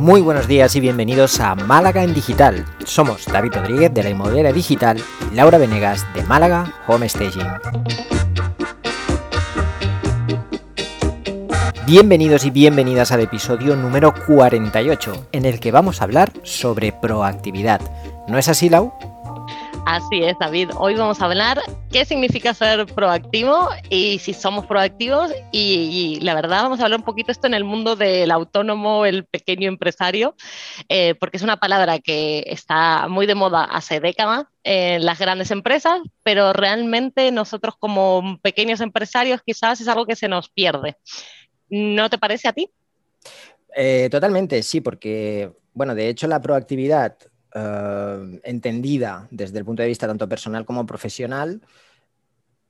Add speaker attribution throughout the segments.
Speaker 1: Muy buenos días y bienvenidos a Málaga en Digital. Somos David Rodríguez de la Inmobiliaria Digital y Laura Venegas de Málaga Home Staging. Bienvenidos y bienvenidas al episodio número 48, en el que vamos a hablar sobre proactividad. ¿No es así, Lau?
Speaker 2: Así es, David. Hoy vamos a hablar qué significa ser proactivo y si somos proactivos. Y, la verdad, vamos a hablar un poquito esto en el mundo del autónomo, el pequeño empresario, eh, porque es una palabra que está muy de moda hace décadas en las grandes empresas, pero realmente nosotros como pequeños empresarios quizás es algo que se nos pierde. ¿No te parece a ti?
Speaker 1: Eh, totalmente, sí, porque, bueno, de hecho la proactividad eh, entendida desde el punto de vista tanto personal como profesional,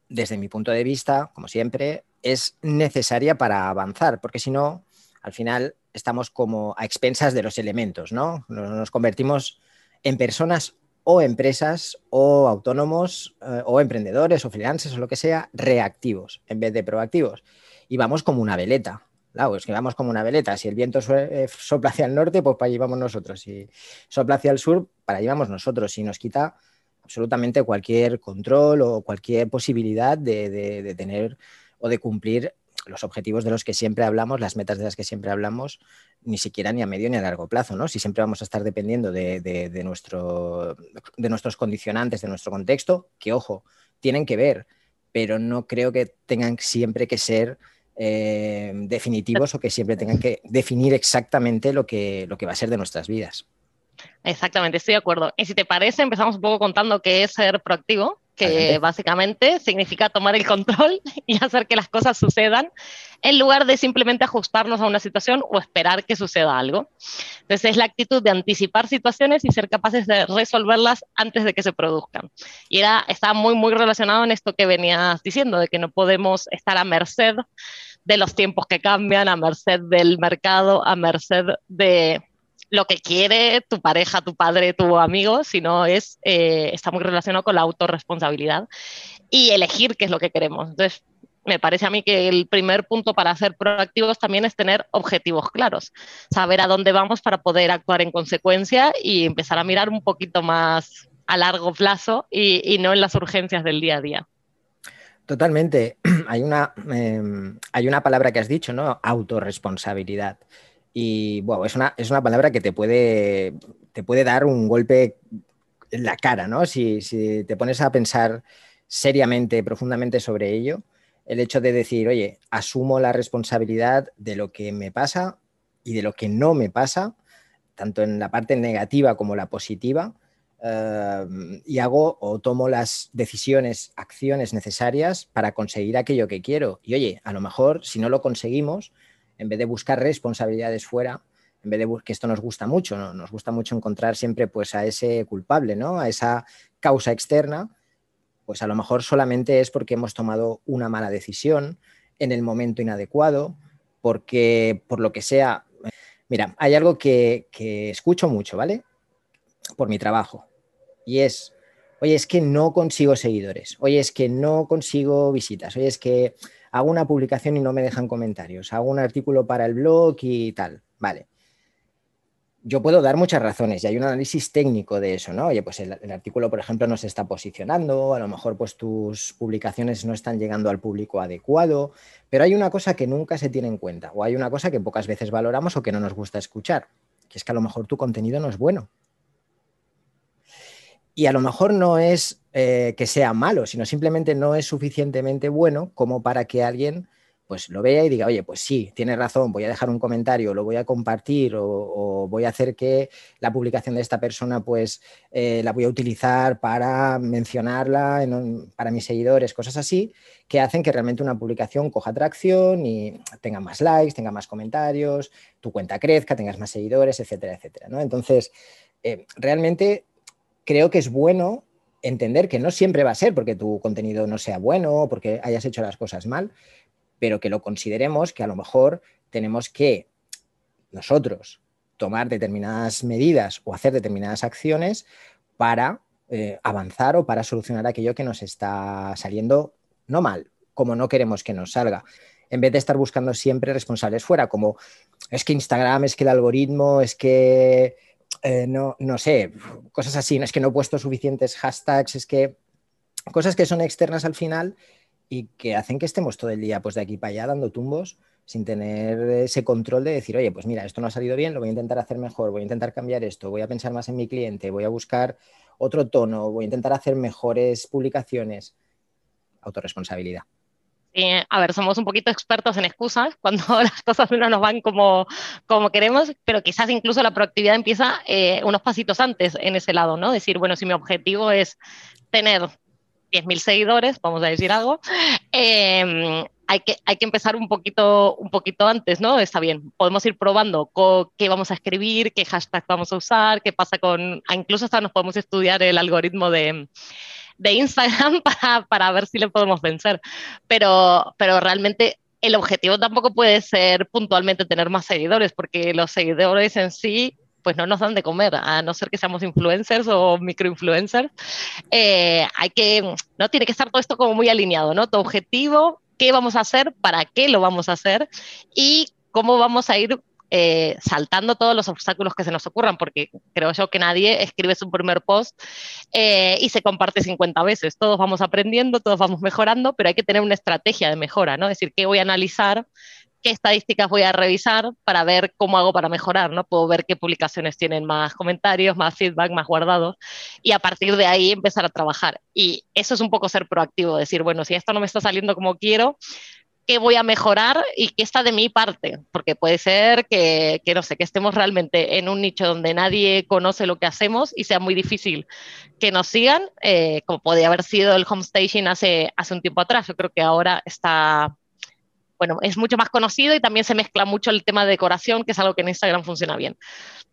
Speaker 1: desde mi punto de vista, como siempre, es necesaria para avanzar, porque si no, al final estamos como a expensas de los elementos, ¿no? Nos convertimos en personas o empresas o autónomos eh, o emprendedores o freelancers o lo que sea, reactivos en vez de proactivos. Y vamos como una veleta, Claro, es que vamos como una veleta. Si el viento eh, sopla hacia el norte, pues para allí vamos nosotros. Si sopla hacia el sur, para allí vamos nosotros. Y nos quita absolutamente cualquier control o cualquier posibilidad de, tener o de cumplir los objetivos de los que siempre hablamos, las metas de las que siempre hablamos, ni siquiera ni a medio ni a largo plazo, ¿no? Si siempre vamos a estar dependiendo de, nuestro, de nuestros condicionantes, de nuestro contexto, que ojo, tienen que ver, pero no creo que tengan siempre que ser eh, definitivos o que siempre tengan que definir exactamente lo que, lo que va a ser de nuestras vidas.
Speaker 2: Exactamente, estoy de acuerdo. Y si te parece, empezamos un poco contando qué es ser proactivo, que básicamente significa tomar el control y hacer que las cosas sucedan en lugar de simplemente ajustarnos a una situación o esperar que suceda algo. Entonces es la actitud de anticipar situaciones y ser capaces de resolverlas antes de que se produzcan. Y era, está muy, muy relacionado en esto que venías diciendo, de que no podemos estar a merced de los tiempos que cambian, a merced del mercado, a merced de lo que quiere tu pareja, tu padre, tu amigo, sino es, eh, está muy relacionado con la autorresponsabilidad y elegir qué es lo que queremos. Entonces, me parece a mí que el primer punto para ser proactivos también es tener objetivos claros, saber a dónde vamos para poder actuar en consecuencia y empezar a mirar un poquito más a largo plazo y, no en las urgencias del día a día.
Speaker 1: Totalmente. Hay una, em, hay una palabra que has dicho, ¿no? Autorresponsabilidad. Y bueno, es una, es una palabra que te puede, te puede dar un golpe en la cara, ¿no? Si, si, te pones a pensar seriamente, profundamente sobre ello, el hecho de decir, oye, asumo la responsabilidad de lo que me pasa y de lo que no me pasa, tanto en la parte negativa como la positiva, eh, y hago o tomo las decisiones, acciones necesarias para conseguir aquello que quiero. Y oye, a lo mejor si no lo conseguimos, en vez de buscar responsabilidades fuera, en vez de que esto nos gusta mucho, ¿no? nos gusta mucho encontrar siempre pues a ese culpable, ¿no? A esa causa externa, pues a lo mejor solamente es porque hemos tomado una mala decisión en el momento inadecuado, porque por lo que sea, mira, hay algo que, que escucho mucho, ¿vale? Por mi trabajo, y es, oye, es que no consigo seguidores, oye, es que no consigo visitas, oye, es que hago una publicación y no me dejan comentarios, hago un artículo para el blog y tal. Vale. Yo puedo dar muchas razones y hay un análisis técnico de eso, ¿no? Oye, pues el, artículo, por ejemplo, no se está posicionando, a lo mejor pues tus publicaciones no están llegando al público adecuado, pero hay una cosa que nunca se tiene en cuenta o hay una cosa que pocas veces valoramos o que no nos gusta escuchar, que es que a lo mejor tu contenido no es bueno. Y a lo mejor no es eh, que sea malo, sino simplemente no es suficientemente bueno como para que alguien pues lo vea y diga, oye, pues sí, tiene razón, voy a dejar un comentario, lo voy a compartir o, voy a hacer que la publicación de esta persona pues eh, la voy a utilizar para mencionarla para mis seguidores, cosas así, que hacen que realmente una publicación coja atracción y tenga más likes, tenga más comentarios, tu cuenta crezca, tengas más seguidores, etcétera, etcétera. ¿no? Entonces, eh, realmente creo que es bueno entender que no siempre va a ser porque tu contenido no sea bueno o porque hayas hecho las cosas mal, pero que lo consideremos que a lo mejor tenemos que nosotros tomar determinadas medidas o hacer determinadas acciones para eh, avanzar o para solucionar aquello que nos está saliendo no mal, como no queremos que nos salga. en vez de estar buscando siempre responsables fuera, como es que Instagram, es que el algoritmo, es que, eh, no, no sé, cosas así, es que no he puesto suficientes hashtags, es que cosas que son externas al final y que hacen que estemos todo el día pues de aquí para allá dando tumbos sin tener ese control de decir, oye, pues mira, esto no ha salido bien, lo voy a intentar hacer mejor, voy a intentar cambiar esto, voy a pensar más en mi cliente, voy a buscar otro tono, voy a intentar hacer mejores publicaciones. Autoresponsabilidad.
Speaker 2: A ver, somos un poquito expertos en excusas cuando las cosas no nos van como, como queremos, pero quizás incluso la proactividad empieza eh, unos pasitos antes en ese lado, ¿no? Decir, bueno, si mi objetivo es tener 10.000 seguidores, vamos a decir algo, eh, hay que, hay que empezar un poquito, un poquito antes, ¿no? Está bien, podemos ir probando qué vamos a escribir, qué hashtag vamos a usar, qué pasa con, incluso hasta nos podemos estudiar el algoritmo de, de Instagram para, para, ver si le podemos vencer, pero, pero realmente el objetivo tampoco puede ser puntualmente tener más seguidores, porque los seguidores en sí pues no nos dan de comer, a no ser que seamos influencers o microinfluencers. Eh, hay que, no tiene que estar todo esto como muy alineado, ¿no? Tu objetivo qué vamos a hacer, para qué lo vamos a hacer y cómo vamos a ir eh, saltando todos los obstáculos que se nos ocurran, porque creo yo que nadie escribe su primer post eh, y se comparte 50 veces. Todos vamos aprendiendo, todos vamos mejorando, pero hay que tener una estrategia de mejora, ¿no? Es decir, qué voy a analizar qué estadísticas voy a revisar para ver cómo hago para mejorar, ¿no? Puedo ver qué publicaciones tienen más comentarios, más feedback, más guardados y a partir de ahí empezar a trabajar. Y eso es un poco ser proactivo, decir, bueno, si esto no me está saliendo como quiero, ¿qué voy a mejorar y qué está de mi parte? Porque puede ser que, que no sé, que estemos realmente en un nicho donde nadie conoce lo que hacemos y sea muy difícil que nos sigan, eh, como podía haber sido el home staging hace, hace un tiempo atrás. Yo creo que ahora está bueno, es mucho más conocido y también se mezcla mucho el tema de decoración, que es algo que en Instagram funciona bien.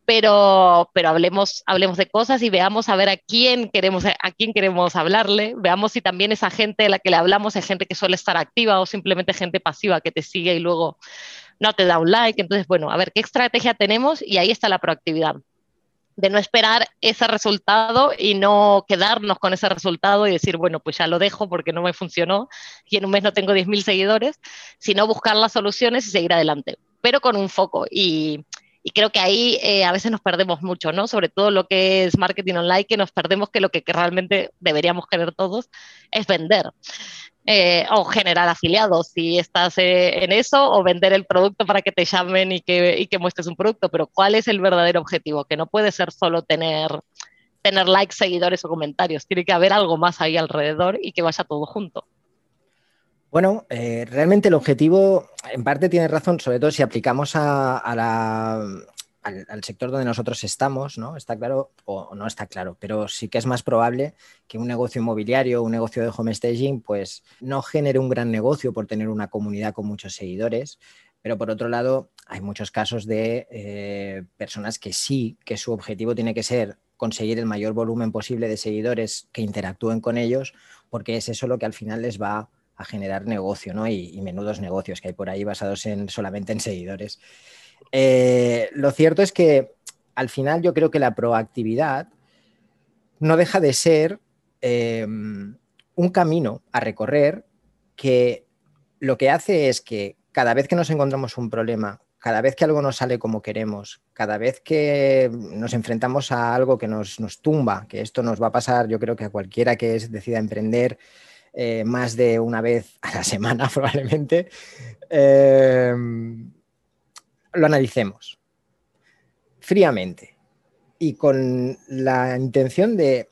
Speaker 2: Pero, pero hablemos, hablemos de cosas y veamos a ver a quién, queremos, a quién queremos hablarle, veamos si también esa gente a la que le hablamos es gente que suele estar activa o simplemente gente pasiva que te sigue y luego no te da un like. Entonces, bueno, a ver qué estrategia tenemos y ahí está la proactividad de no esperar ese resultado y no quedarnos con ese resultado y decir, bueno, pues ya lo dejo porque no me funcionó y en un mes no tengo 10.000 seguidores, sino buscar las soluciones y seguir adelante, pero con un foco. Y, creo que ahí eh, a veces nos perdemos mucho, ¿no? Sobre todo lo que es marketing online, que nos perdemos que lo que realmente deberíamos querer todos es vender. Eh, o generar afiliados si estás eh, en eso, o vender el producto para que te llamen y que, y que muestres un producto, pero ¿cuál es el verdadero objetivo? Que no puede ser solo tener, tener likes, seguidores o comentarios, tiene que haber algo más ahí alrededor y que vaya todo junto.
Speaker 1: Bueno, eh, realmente el objetivo, en parte tiene razón, sobre todo si aplicamos a, a la, al, sector donde nosotros estamos, ¿no? Está claro o no está claro, pero sí que es más probable que un negocio inmobiliario, un negocio de home staging, pues no genere un gran negocio por tener una comunidad con muchos seguidores, pero por otro lado hay muchos casos de eh, personas que sí, que su objetivo tiene que ser conseguir el mayor volumen posible de seguidores que interactúen con ellos, porque es eso lo que al final les va a generar negocio, ¿no? Y, y menudos negocios que hay por ahí basados en solamente en seguidores. Eh, lo cierto es que al final yo creo que la proactividad no deja de ser em, un camino a recorrer que lo que hace es que cada vez que nos encontramos un problema, cada vez que algo no sale como queremos, cada vez que nos enfrentamos a algo que nos, tumba, que esto nos va a pasar, yo creo que a cualquiera que decida emprender eh, más de una vez a la semana probablemente, em, lo analicemos fríamente y con la intención de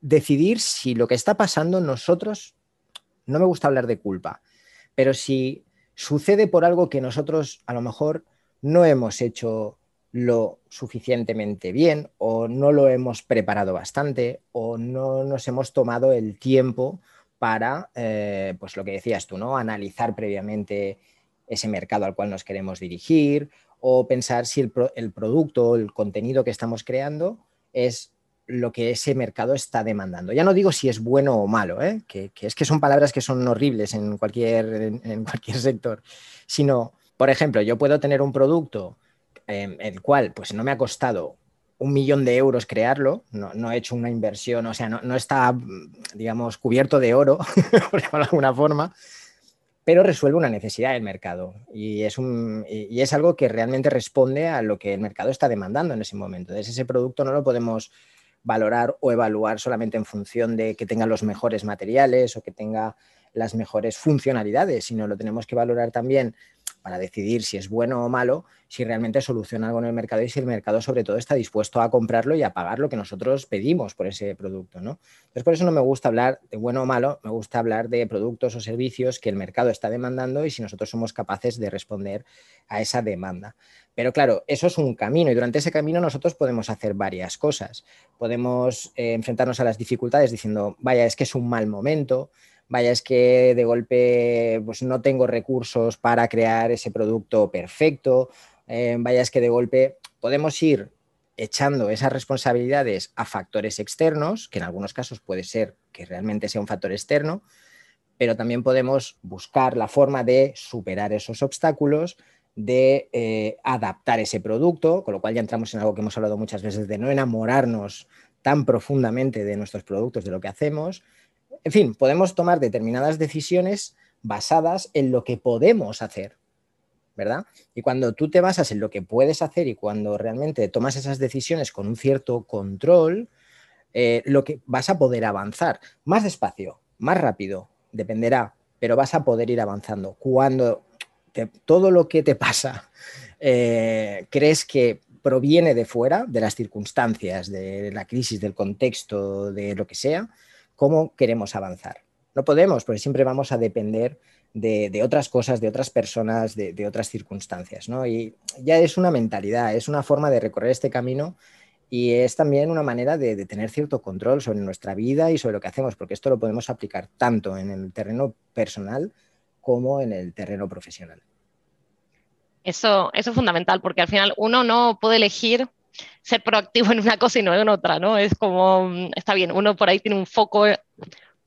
Speaker 1: decidir si lo que está pasando nosotros, no me gusta hablar de culpa, pero si sucede por algo que nosotros a lo mejor no hemos hecho lo suficientemente bien o no lo hemos preparado bastante o no nos hemos tomado el tiempo para, eh, pues lo que decías tú, ¿no? Analizar previamente ese mercado al cual nos queremos dirigir o pensar si el, producto o el contenido que estamos creando es lo que ese mercado está demandando. Ya no digo si es bueno o malo, ¿eh? que, es que son palabras que son horribles en cualquier, en, cualquier sector, sino, por ejemplo, yo puedo tener un producto en el cual pues, no me ha costado un millón de euros crearlo, no, no he hecho una inversión, o sea, no, no está, digamos, cubierto de oro, por alguna forma, pero resuelve una necesidad del mercado y es, un, y es algo que realmente responde a lo que el mercado está demandando en ese momento. Entonces, ese producto no lo podemos valorar o evaluar solamente en función de que tenga los mejores materiales o que tenga las mejores funcionalidades, sino lo tenemos que valorar también para decidir si es bueno o malo, si realmente soluciona algo en el mercado y si el mercado sobre todo está dispuesto a comprarlo y a pagar lo que nosotros pedimos por ese producto. ¿no? Entonces por eso no me gusta hablar de bueno o malo, me gusta hablar de productos o servicios que el mercado está demandando y si nosotros somos capaces de responder a esa demanda. Pero claro, eso es un camino y durante ese camino nosotros podemos hacer varias cosas. Podemos eh, enfrentarnos a las dificultades diciendo, vaya, es que es un mal momento, vaya, es que de golpe pues, no tengo recursos para crear ese producto perfecto, eh, vaya, es que de golpe podemos ir echando esas responsabilidades a factores externos, que en algunos casos puede ser que realmente sea un factor externo, pero también podemos buscar la forma de superar esos obstáculos, de eh, adaptar ese producto, con lo cual ya entramos en algo que hemos hablado muchas veces, de no enamorarnos tan profundamente de nuestros productos, de lo que hacemos, en fin, podemos tomar determinadas decisiones basadas en lo que podemos hacer, ¿verdad? Y cuando tú te basas en lo que puedes hacer y cuando realmente tomas esas decisiones con un cierto control, eh, lo que vas a poder avanzar más despacio, más rápido, dependerá, pero vas a poder ir avanzando. Cuando todo lo que te pasa eh, crees que proviene de fuera, de las circunstancias, de la crisis, del contexto, de lo que sea, cómo queremos avanzar. No podemos, porque siempre vamos a depender de, otras cosas, de otras personas, de, otras circunstancias. ¿no? Y ya es una mentalidad, es una forma de recorrer este camino y es también una manera de, tener cierto control sobre nuestra vida y sobre lo que hacemos, porque esto lo podemos aplicar tanto en el terreno personal como en el terreno profesional.
Speaker 2: Eso, eso es fundamental, porque al final uno no puede elegir ser proactivo en una cosa y no en otra, ¿no? Es como, mm, está bien, uno por ahí tiene un foco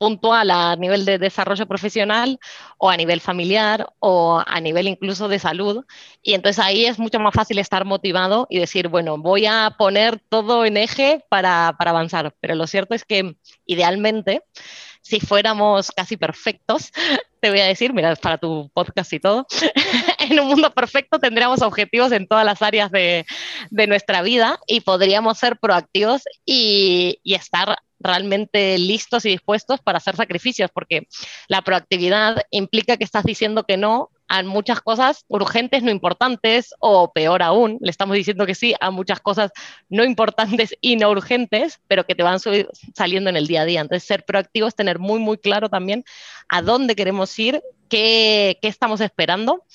Speaker 2: puntual a nivel de desarrollo profesional o a nivel familiar o a nivel incluso de salud. Y entonces ahí es mucho más fácil estar motivado y decir, bueno, voy a poner todo en eje para, para avanzar. Pero lo cierto es que idealmente si fuéramos casi perfectos, te voy a decir, mira, para tu podcast y todo, en un mundo perfecto tendríamos objetivos en todas las áreas de, de nuestra vida y podríamos ser proactivos y, y estar realmente listos y dispuestos para hacer sacrificios, porque la proactividad implica que estás diciendo que no a muchas cosas urgentes, no importantes, o peor aún, le estamos diciendo que sí a muchas cosas no importantes y no urgentes, pero que te van saliendo en el día a día. Entonces, ser proactivo es tener muy, muy claro también a dónde queremos ir, qué, qué estamos esperando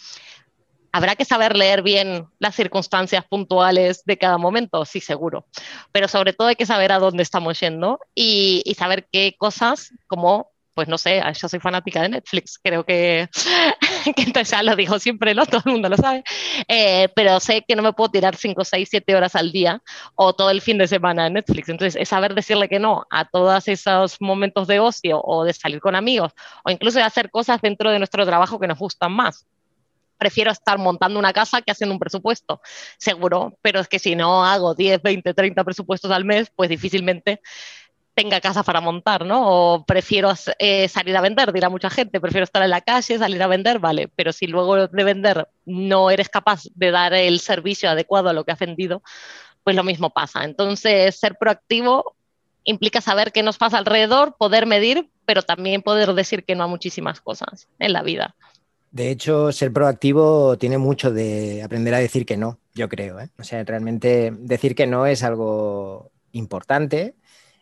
Speaker 2: habrá que saber leer bien las circunstancias puntuales de cada momento, sí, seguro. Pero sobre todo hay que saber a dónde estamos yendo y, saber qué cosas, como pues no sé, yo soy fanática de Netflix, creo que, que entonces ya lo digo siempre, ¿no? Todo el mundo lo sabe, eh, pero sé que no me puedo tirar 5, 6, 7 horas al día o todo el fin de semana en Netflix. Entonces, es saber decirle que no a todos esos momentos de ocio o de salir con amigos o incluso de hacer cosas dentro de nuestro trabajo que nos gustan más prefiero estar montando una casa que haciendo un presupuesto, seguro, pero es que si no hago 10, 20, 30 presupuestos al mes, pues difícilmente tenga casa para montar, ¿no? O prefiero eh, salir a vender, dirá mucha gente, prefiero estar en la calle, salir a vender, vale, pero si luego de vender no eres capaz de dar el servicio adecuado a lo que has vendido, pues lo mismo pasa. Entonces, ser proactivo implica saber qué nos pasa alrededor, poder medir, pero también poder decir que no a muchísimas cosas en la vida.
Speaker 1: De hecho, ser proactivo tiene mucho de aprender a decir que no, yo creo. ¿eh? O sea, realmente decir que no es algo importante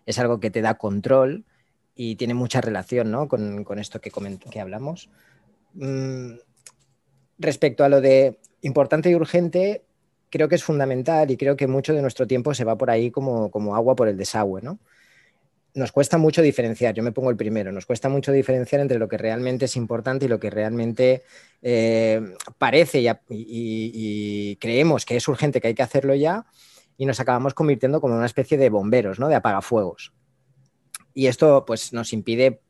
Speaker 1: es algo que te da control y tiene mucha relación ¿no? con, esto que, que hablamos. Mm, respecto a lo de importante y urgente, creo que es fundamental y creo que mucho de nuestro tiempo se va por ahí como, como agua por el desagüe. ¿no? Nos cuesta mucho diferenciar, yo me pongo el primero, nos cuesta mucho diferenciar entre lo que realmente es importante y lo que realmente eh, parece y, creemos que es urgente, que hay que hacerlo ya, y nos acabamos convirtiendo como una especie de bomberos, ¿no? De apagafuegos. Y esto pues nos impide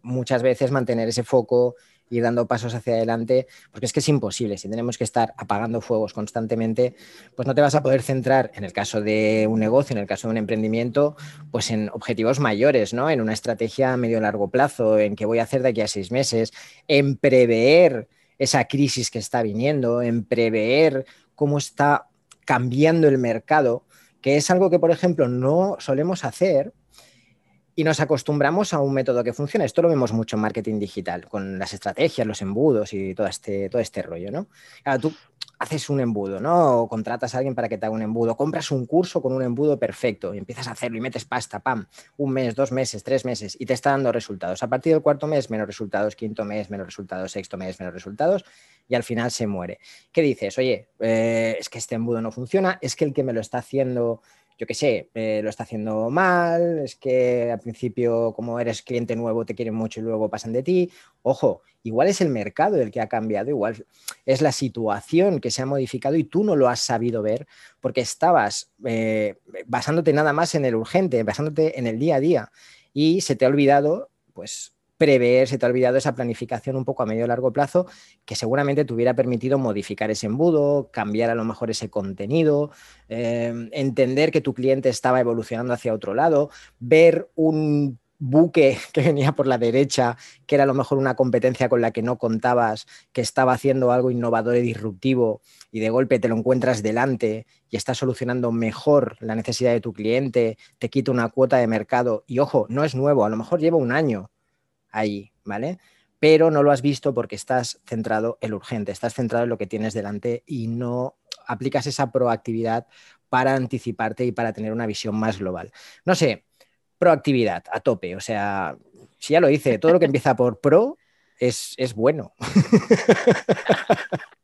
Speaker 1: muchas veces mantener ese foco, ir dando pasos hacia adelante, porque es que es imposible. Si tenemos que estar apagando fuegos constantemente, pues no te vas a poder centrar, en el caso de un negocio, en el caso de un emprendimiento, pues en objetivos mayores, ¿no? En una estrategia a medio largo plazo, en qué voy a hacer de aquí a seis meses, en prever esa crisis que está viniendo, en prever cómo está cambiando el mercado, que es algo que, por ejemplo, no solemos hacer y nos acostumbramos a un método que funciona. Esto lo vemos mucho en marketing digital, con las estrategias, los embudos y todo este, todo este rollo, ¿no? tú haces un embudo, ¿no? O contratas a alguien para que te haga un embudo, compras un curso con un embudo perfecto y empiezas a hacerlo y metes pasta, pam, un mes, dos meses, tres meses y te está dando resultados. A partir del cuarto mes, menos resultados, quinto mes, menos resultados, sexto mes, menos resultados y al final se muere. ¿Qué dices? Oye, eh, es que este embudo no funciona, es que el que me lo está haciendo yo qué sé, lo está haciendo mal, es que al principio como eres cliente nuevo te quieren mucho y luego pasan de ti. Ojo, igual es el mercado el que ha cambiado, igual es la situación que se ha modificado y tú no lo has sabido ver porque estabas eh, basándote nada más en el urgente, basándote en el día a día y se te ha olvidado pues prever, se te ha olvidado esa planificación un poco a medio largo plazo que seguramente te hubiera permitido modificar ese embudo, cambiar a lo mejor ese contenido, eh, entender que tu cliente estaba evolucionando hacia otro lado, ver un buque que venía por la derecha, que era a lo mejor una competencia con la que no contabas, que estaba haciendo algo innovador y disruptivo, y de golpe te lo encuentras delante y está solucionando mejor la necesidad de tu cliente, te quita una cuota de mercado, y ojo, no es nuevo, a lo mejor lleva un año, ahí, ¿vale? Pero no lo has visto porque estás centrado en lo urgente, estás centrado en lo que tienes delante y no aplicas esa proactividad para anticiparte y para tener una visión más global. No sé, proactividad a tope, o sea, si ya lo hice, todo lo que empieza por pro es, es bueno.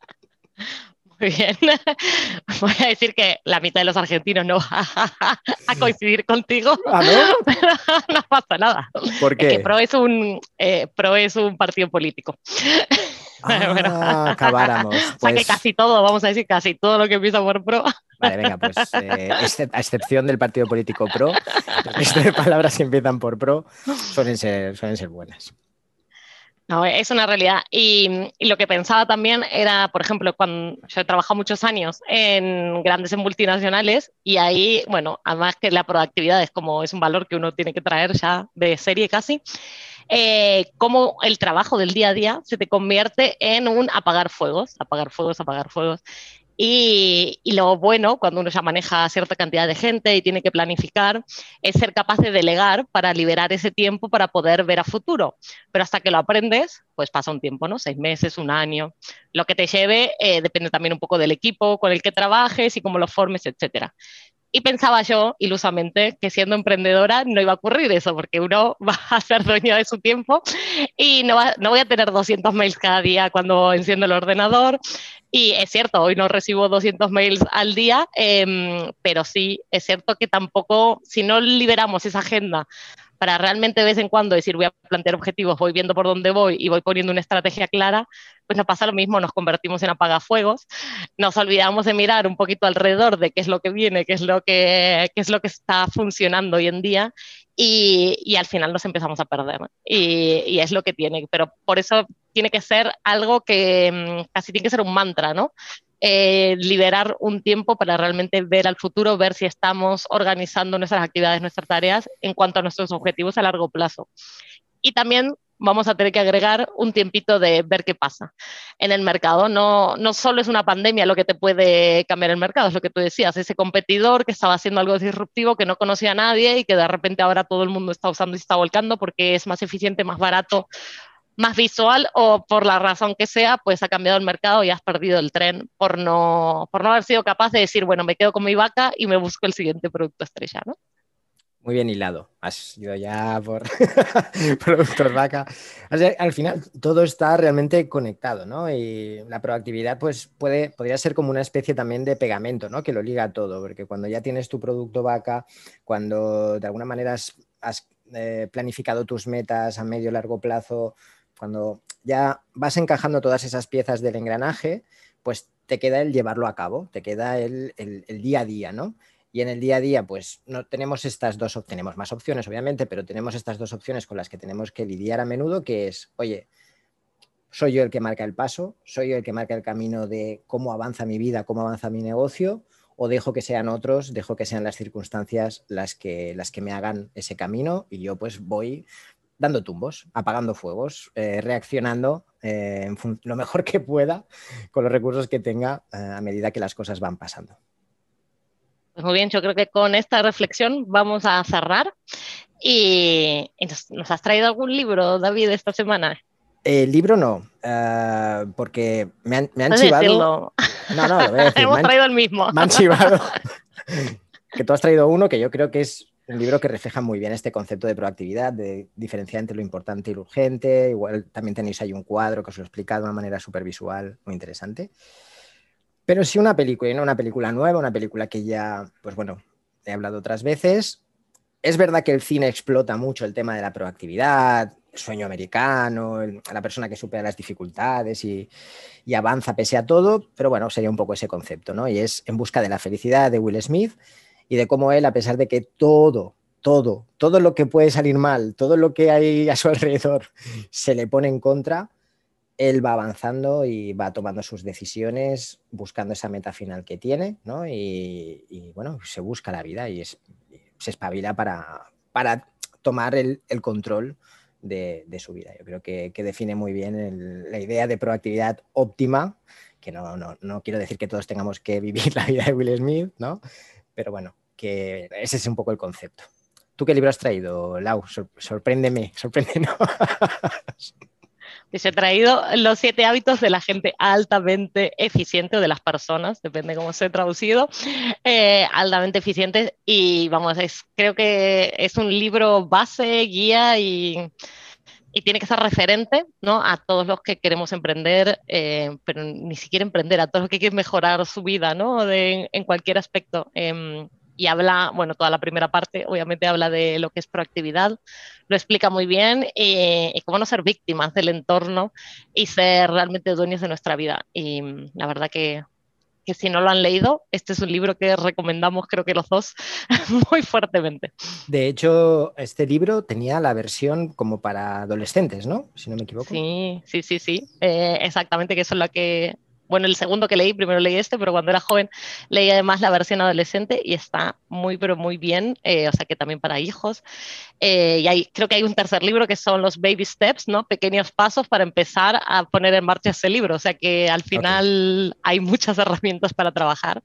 Speaker 2: Muy bien. Voy a decir que la mitad de los argentinos no va a coincidir contigo. ¿Ah, no? no pasa nada.
Speaker 1: ¿Por qué?
Speaker 2: PRO es un, eh, PRO es un partido político.
Speaker 1: Ah, acabáramos.
Speaker 2: O sea que pues casi todo, vamos a decir casi todo lo que empieza por PRO.
Speaker 1: Vale, venga, pues eh, a excepción del partido político PRO, estas palabras que empiezan por PRO suelen ser, suelen ser buenas.
Speaker 2: No, es una realidad. Y, lo que pensaba también era, por ejemplo, cuando yo he trabajado muchos años en grandes multinacionales y ahí, bueno, además que la proactividad es como es un valor que uno tiene que traer ya de serie casi, eh, cómo el trabajo del día a día se te convierte en un apagar fuegos, apagar fuegos, apagar fuegos. Y, lo bueno cuando uno ya maneja cierta cantidad de gente y tiene que planificar es ser capaz de delegar para liberar ese tiempo para poder ver a futuro. Pero hasta que lo aprendes, pues pasa un tiempo, ¿no? Seis meses, un año. Lo que te lleve eh, depende también un poco del equipo con el que trabajes y cómo lo formes, etcétera. Y pensaba yo, ilusamente, que siendo emprendedora no iba a ocurrir eso, porque uno va a ser dueño de su tiempo y no, no voy a tener 200 mails cada día cuando enciendo el ordenador. Y es cierto, hoy no recibo 200 mails al día, em, pero sí, es cierto que tampoco, si no liberamos esa agenda para realmente de vez en cuando decir voy a plantear objetivos, voy viendo por dónde voy y voy poniendo una estrategia clara, pues nos pasa lo mismo, nos convertimos en apagafuegos, nos olvidamos de mirar un poquito alrededor de qué es lo que viene, qué es lo que, qué es lo que está funcionando hoy en día y, al final nos empezamos a perder. Y, y, es lo que tiene, pero por eso tiene que ser algo que mm, casi tiene que ser un mantra, ¿no? Eh, liberar un tiempo para realmente ver al futuro, ver si estamos organizando nuestras actividades, nuestras tareas en cuanto a nuestros objetivos a largo plazo. Y también vamos a tener que agregar un tiempito de ver qué pasa en el mercado. No, no solo es una pandemia lo que te puede cambiar el mercado, es lo que tú decías, ese competidor que estaba haciendo algo disruptivo, que no conocía a nadie y que de repente ahora todo el mundo está usando y está volcando porque es más eficiente, más barato más visual o por la razón que sea, pues ha cambiado el mercado y has perdido el tren por no, por no haber sido capaz de decir, bueno, me quedo con mi vaca y me busco el siguiente producto estrella, ¿no?
Speaker 1: Muy bien hilado. Has ido ya por productos vaca. al final todo está realmente conectado, ¿no? Y la proactividad, pues, puede, podría ser como una especie también de pegamento, ¿no? Que lo liga a todo, porque cuando ya tienes tu producto vaca, cuando de alguna manera has, eh, planificado tus metas a medio largo plazo, cuando ya vas encajando todas esas piezas del engranaje, pues te queda el llevarlo a cabo, te queda el, día a día, ¿no? Y en el día a día, pues no tenemos estas dos, tenemos más opciones, obviamente, pero tenemos estas dos opciones con las que tenemos que lidiar a menudo, que es, oye, soy yo el que marca el paso, soy yo el que marca el camino de cómo avanza mi vida, cómo avanza mi negocio, o dejo que sean otros, dejo que sean las circunstancias las que, las que me hagan ese camino y yo pues voy dando tumbos, apagando fuegos, eh, reaccionando eh, lo mejor que pueda con los recursos que tenga eh, a medida que las cosas van pasando.
Speaker 2: Pues muy bien, yo creo que con esta reflexión vamos a cerrar. Y, nos, has traído algún libro, David, esta semana?
Speaker 1: El libro no, eh, porque me han, me chivado.
Speaker 2: No, no, lo voy a decir. Hemos traído el mismo.
Speaker 1: Me han chivado. que tú has traído uno que yo creo que es un libro que refleja muy bien este concepto de proactividad, de diferenciar entre lo importante y lo urgente. Igual también tenéis ahí un cuadro que os lo explica de una manera súper visual, muy interesante. Pero sí una película, y no una película nueva, una película que ya, pues bueno, he hablado otras veces. Es verdad que el cine explota mucho el tema de la proactividad, sueño americano, la persona que supera las dificultades y, avanza pese a todo, pero bueno, sería un poco ese concepto, ¿no? Y es En busca de la felicidad de Will Smith y de cómo él, a pesar de que todo, todo, todo lo que puede salir mal, todo lo que hay a su alrededor se le pone en contra, él va avanzando y va tomando sus decisiones, buscando esa meta final que tiene, ¿no? Y, bueno, se busca la vida y se espabila para, para tomar el, control de, su vida. Yo creo que, define muy bien la idea de proactividad óptima, que no, no, quiero decir que todos tengamos que vivir la vida de Will Smith, ¿no? Pero bueno, que ese es un poco el concepto. ¿Tú qué libro has traído, Lau? sorpréndeme, sorpréndenos.
Speaker 2: se ha traído los siete hábitos de la gente altamente eficiente o de las personas, depende cómo se ha traducido, eh, altamente eficientes. Y vamos, es, creo que es un libro base, guía y, y tiene que ser referente ¿no? a todos los que queremos emprender, eh, pero ni siquiera emprender, a todos los que quieren mejorar su vida ¿no? de, en cualquier aspecto. Em, y habla, bueno, toda la primera parte obviamente habla de lo que es proactividad, lo explica muy bien y, cómo no ser víctimas del entorno y ser realmente dueños de nuestra vida. Y mm, la verdad que, que si no lo han leído, este es un libro que recomendamos creo que los dos muy fuertemente.
Speaker 1: De hecho, este libro tenía la versión como para adolescentes, ¿no? Si no me equivoco.
Speaker 2: Sí, sí, sí, sí. Eh, exactamente, que eso es lo que bueno, el segundo que leí, primero leí este, pero cuando era joven leí además la versión adolescente y está muy, pero muy bien, eh, o sea que también para hijos. Eh, y hay, creo que hay un tercer libro que son los baby steps, ¿no? Pequeños pasos para empezar a poner en marcha ese libro, o sea que al final hay muchas herramientas para trabajar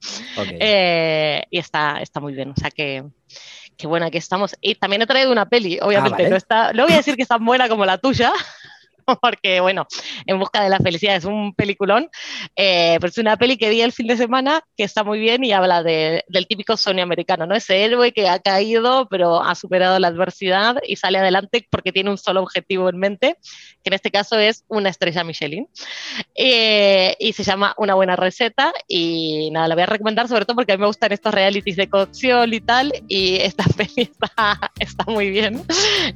Speaker 2: eh, y está, está muy bien, o sea que qué buena que estamos. Y también he traído una peli, obviamente, ah, no, está, no voy a decir que es tan buena como la tuya, porque bueno, En Busca de la Felicidad es un peliculón, eh, pero es una peli que vi el fin de semana que está muy bien y habla del típico sueño americano, ¿no? Ese héroe que ha caído pero ha superado la adversidad y sale adelante porque tiene un solo objetivo en mente, que en este caso es una estrella Michelin. Eh, y se llama Una buena receta y nada, la voy a recomendar sobre todo porque a mí me gustan estos realities de cocción y tal y esta peli está, está muy bien.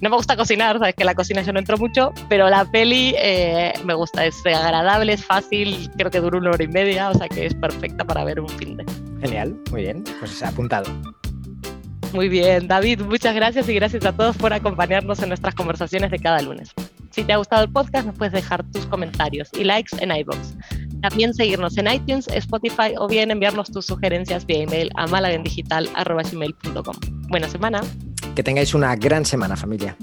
Speaker 2: No me gusta cocinar, sabes que la cocina yo no entro mucho, pero la peli eh, me gusta, es agradable, es fácil, creo que dura una hora y media, o sea que es perfecta para ver un fin de.
Speaker 1: Genial, muy bien, pues se ha apuntado.
Speaker 2: Muy bien, David, muchas gracias y gracias a todos por acompañarnos en nuestras conversaciones de cada lunes. Si te ha gustado el podcast, nos puedes dejar tus comentarios y likes en iBox. También seguirnos en iTunes, Spotify o bien enviarnos tus sugerencias vía email a malagendigital.com. Buena semana.
Speaker 1: Que tengáis una gran semana, familia.